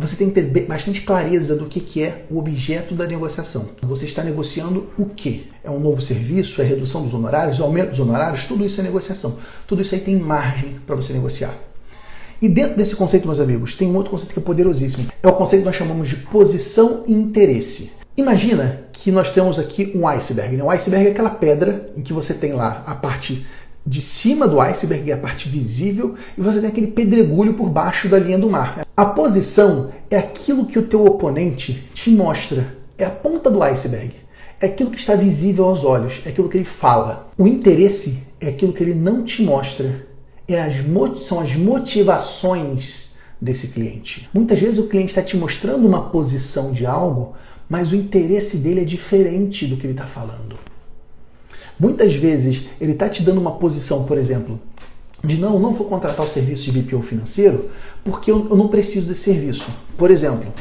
você tem que ter bastante clareza do que, que é o objeto da negociação. Você está negociando o quê? É um novo serviço? É redução dos honorários? É aumento dos honorários? Tudo isso é negociação. Tudo isso aí tem margem para você negociar. E dentro desse conceito, meus amigos, tem um outro conceito que é poderosíssimo. É o conceito que nós chamamos de posição e interesse. Imagina que nós temos aqui um iceberg. Né? Um iceberg é aquela pedra em que você tem lá a parte de cima do iceberg, é a parte visível, e você tem aquele pedregulho por baixo da linha do mar. A posição é aquilo que o teu oponente te mostra, é a ponta do iceberg. É aquilo que está visível aos olhos, é aquilo que ele fala. O interesse é aquilo que ele não te mostra, é as, são as motivações desse cliente. Muitas vezes o cliente está te mostrando uma posição de algo, mas o interesse dele é diferente do que ele está falando. Muitas vezes ele está te dando uma posição, por exemplo, de não, não vou contratar o serviço de BPO financeiro porque eu, eu não preciso desse serviço, por exemplo.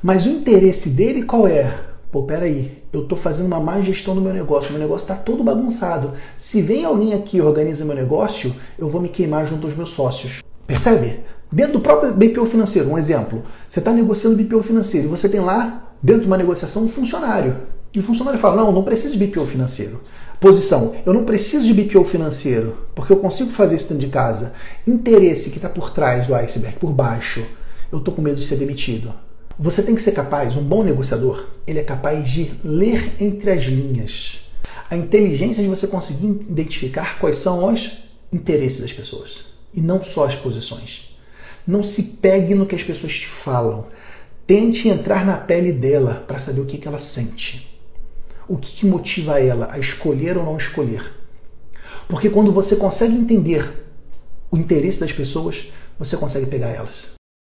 Mas o interesse dele qual é? Pô, peraí, eu estou fazendo uma má gestão do meu negócio, meu negócio está todo bagunçado. Se vem alguém aqui e organiza meu negócio, eu vou me queimar junto aos meus sócios. Percebe? Dentro do próprio BPO financeiro, um exemplo. Você está negociando BPO financeiro e você tem lá, dentro de uma negociação, um funcionário. E o funcionário fala: Não, não preciso de BPO financeiro. Posição: Eu não preciso de BPO financeiro, porque eu consigo fazer isso dentro de casa. Interesse que está por trás do iceberg, por baixo. Eu estou com medo de ser demitido. Você tem que ser capaz, um bom negociador, ele é capaz de ler entre as linhas. A inteligência de você conseguir identificar quais são os interesses das pessoas e não só as posições. Não se pegue no que as pessoas te falam. Tente entrar na pele dela para saber o que, que ela sente. O que, que motiva ela a escolher ou não escolher. Porque quando você consegue entender o interesse das pessoas, você consegue pegar elas.